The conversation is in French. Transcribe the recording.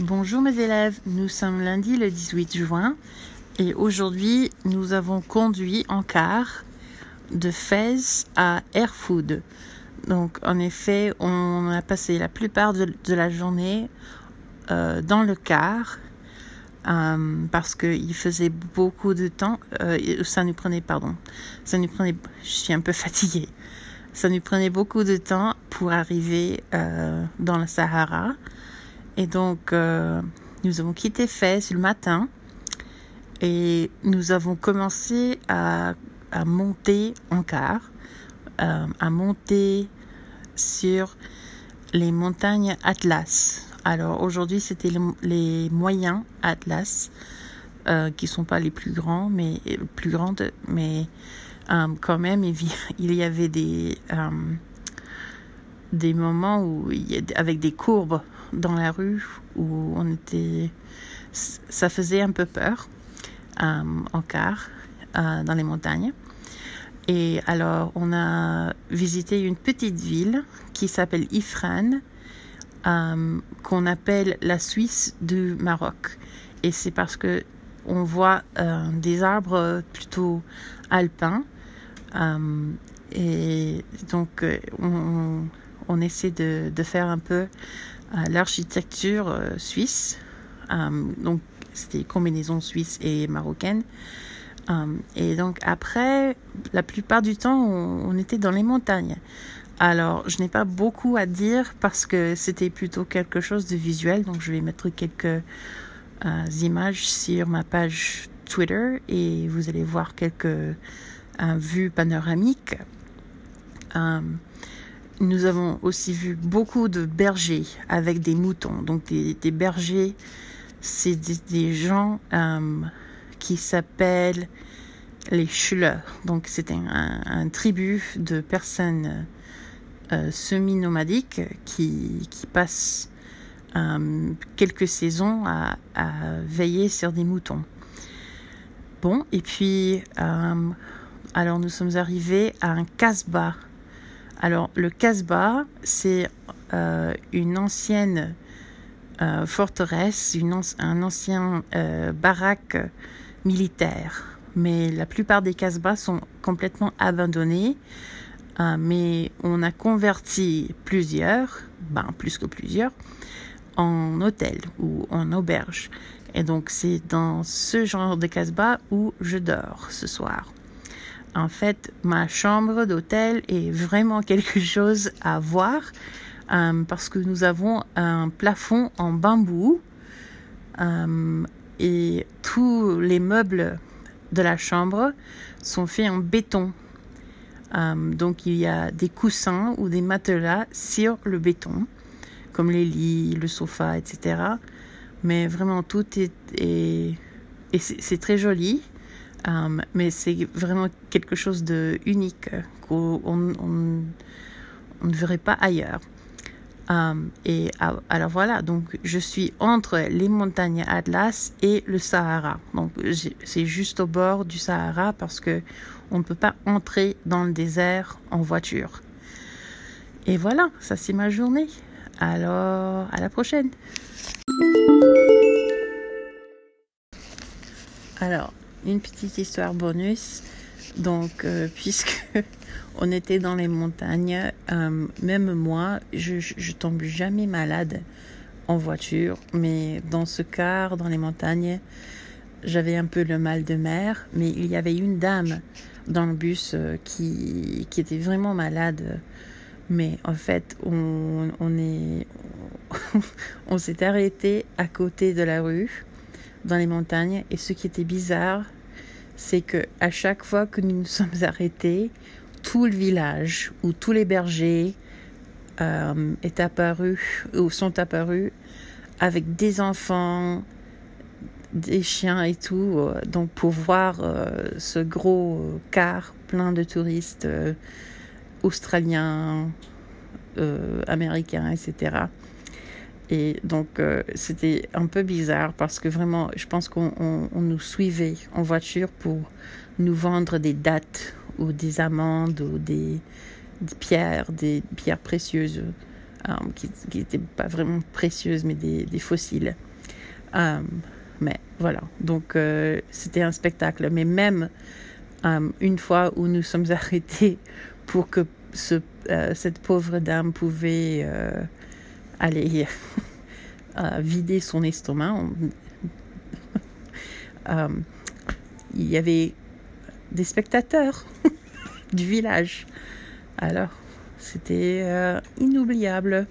Bonjour mes élèves, nous sommes lundi le 18 juin et aujourd'hui nous avons conduit en car de Fès à Airfood. Donc en effet on a passé la plupart de, la journée euh, dans le car euh, parce qu'il faisait beaucoup de temps, euh, ça nous prenait, pardon, ça nous prenait, je suis un peu fatiguée, ça nous prenait beaucoup de temps pour arriver dans le Sahara. Et donc, euh, nous avons quitté Fès le matin et nous avons commencé à, à monter en car, euh, à monter sur les montagnes Atlas. Alors aujourd'hui, c'était les, moyens Atlas, euh, qui sont pas les plus grands, mais plus grandes, mais euh, quand même, il y avait des des moments où avec des courbes dans la rue où on était, ça faisait un peu peur euh, en car euh, dans les montagnes. Et alors on a visité une petite ville qui s'appelle Ifrane, euh, qu'on appelle la Suisse du Maroc. Et c'est parce que on voit des arbres plutôt alpins. et donc on, on essaie de, faire un peu l'architecture euh, suisse. Euh, donc, c'était combinaison suisse et marocaine. Euh, et donc, après, la plupart du temps, on, était dans les montagnes. Alors, je n'ai pas beaucoup à dire parce que c'était plutôt quelque chose de visuel. Donc, je vais mettre quelques images sur ma page Twitter et vous allez voir quelques vues panoramiques. Nous avons aussi vu beaucoup de bergers avec des moutons. Donc des, bergers, c'est des, gens euh, qui s'appellent les Schuller. Donc c'est un, tribu de personnes euh, semi-nomadiques qui, passent euh, quelques saisons à, à, veiller sur des moutons. Bon, et puis, alors nous sommes arrivés à un casse-bas alors, le Casbah, c'est euh, une ancienne euh, forteresse, un ancien euh, baraque militaire. Mais la plupart des Casbahs sont complètement abandonnés. mais on a converti plusieurs, ben plus que plusieurs, en hôtel ou en auberge. Et donc, c'est dans ce genre de Casbah où je dors ce soir. En fait, ma chambre d'hôtel est vraiment quelque chose à voir euh, parce que nous avons un plafond en bambou euh, et tous les meubles de la chambre sont faits en béton. Euh, donc il y a des coussins ou des matelas sur le béton, comme les lits, le sofa, etc. Mais vraiment tout est, est et c'est très joli. Um, mais c'est vraiment quelque chose de unique qu'on on, ne verrait pas ailleurs. Um, et alors voilà, donc je suis entre les montagnes Atlas et le Sahara. Donc c'est juste au bord du Sahara parce que on ne peut pas entrer dans le désert en voiture. Et voilà, ça c'est ma journée. Alors à la prochaine. Alors, une petite histoire bonus. Donc, euh, puisque on était dans les montagnes, euh, même moi, je, je, tombe jamais malade en voiture, mais dans ce car, dans les montagnes, j'avais un peu le mal de mer, mais il y avait une dame dans le bus euh, qui, était vraiment malade. Mais en fait, on, on s'est arrêté à côté de la rue dans les montagnes. Et ce qui était bizarre, c'est que à chaque fois que nous nous sommes arrêtés, tout le village ou tous les bergers euh, est apparu ou sont apparus avec des enfants, des chiens et tout, euh, donc pour voir euh, ce gros car plein de touristes australiens, américains, etc. Et donc, euh, c'était un peu bizarre parce que vraiment, je pense qu'on nous suivait en voiture pour nous vendre des dates ou des amandes ou des, pierres, des pierres précieuses qui n'étaient pas vraiment précieuses, mais des, fossiles. mais voilà, donc c'était un spectacle. Mais même une fois où nous sommes arrêtés pour que ce, cette pauvre dame pouvait aller vider son estomac, il y avait des spectateurs du village. Alors, c'était euh, inoubliable.